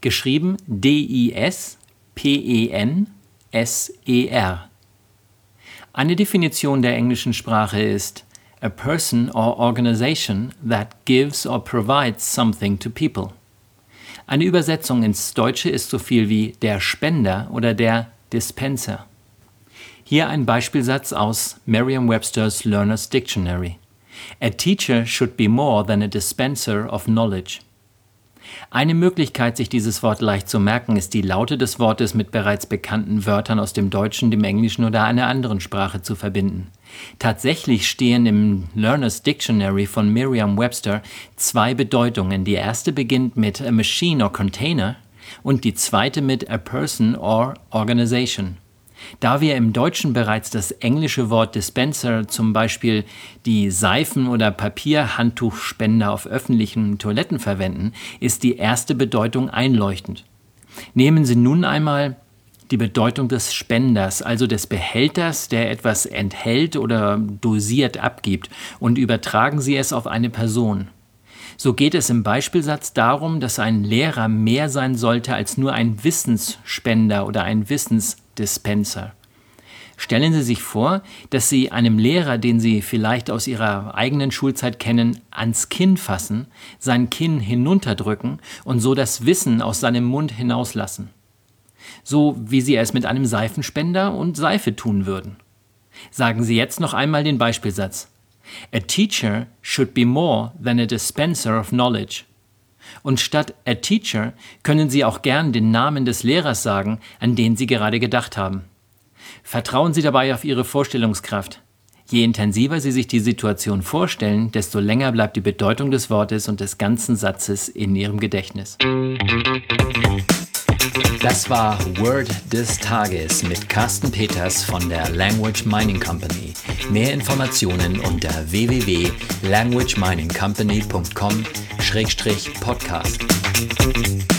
Geschrieben D-I-S-P-E-N-S-E-R. Eine Definition der englischen Sprache ist a person or organization that gives or provides something to people. Eine Übersetzung ins Deutsche ist so viel wie der Spender oder der Dispenser. Hier ein Beispielsatz aus Merriam-Webster's Learner's Dictionary. A teacher should be more than a dispenser of knowledge. Eine Möglichkeit, sich dieses Wort leicht zu merken, ist die Laute des Wortes mit bereits bekannten Wörtern aus dem Deutschen, dem Englischen oder einer anderen Sprache zu verbinden. Tatsächlich stehen im Learner's Dictionary von Merriam-Webster zwei Bedeutungen. Die erste beginnt mit a machine or container und die zweite mit a person or organization. Da wir im Deutschen bereits das englische Wort Dispenser, zum Beispiel die Seifen- oder Papierhandtuchspender auf öffentlichen Toiletten verwenden, ist die erste Bedeutung einleuchtend. Nehmen Sie nun einmal die Bedeutung des Spenders, also des Behälters, der etwas enthält oder dosiert abgibt, und übertragen Sie es auf eine Person. So geht es im Beispielsatz darum, dass ein Lehrer mehr sein sollte als nur ein Wissensspender oder ein Wissensdispenser. Stellen Sie sich vor, dass Sie einem Lehrer, den Sie vielleicht aus Ihrer eigenen Schulzeit kennen, ans Kinn fassen, sein Kinn hinunterdrücken und so das Wissen aus seinem Mund hinauslassen. So wie Sie es mit einem Seifenspender und Seife tun würden. Sagen Sie jetzt noch einmal den Beispielsatz. A teacher should be more than a dispenser of knowledge. Und statt a teacher können Sie auch gern den Namen des Lehrers sagen, an den Sie gerade gedacht haben. Vertrauen Sie dabei auf Ihre Vorstellungskraft. Je intensiver Sie sich die Situation vorstellen, desto länger bleibt die Bedeutung des Wortes und des ganzen Satzes in Ihrem Gedächtnis. Das war Word des Tages mit Carsten Peters von der Language Mining Company. Mehr Informationen unter www.languageminingcompany.com-podcast.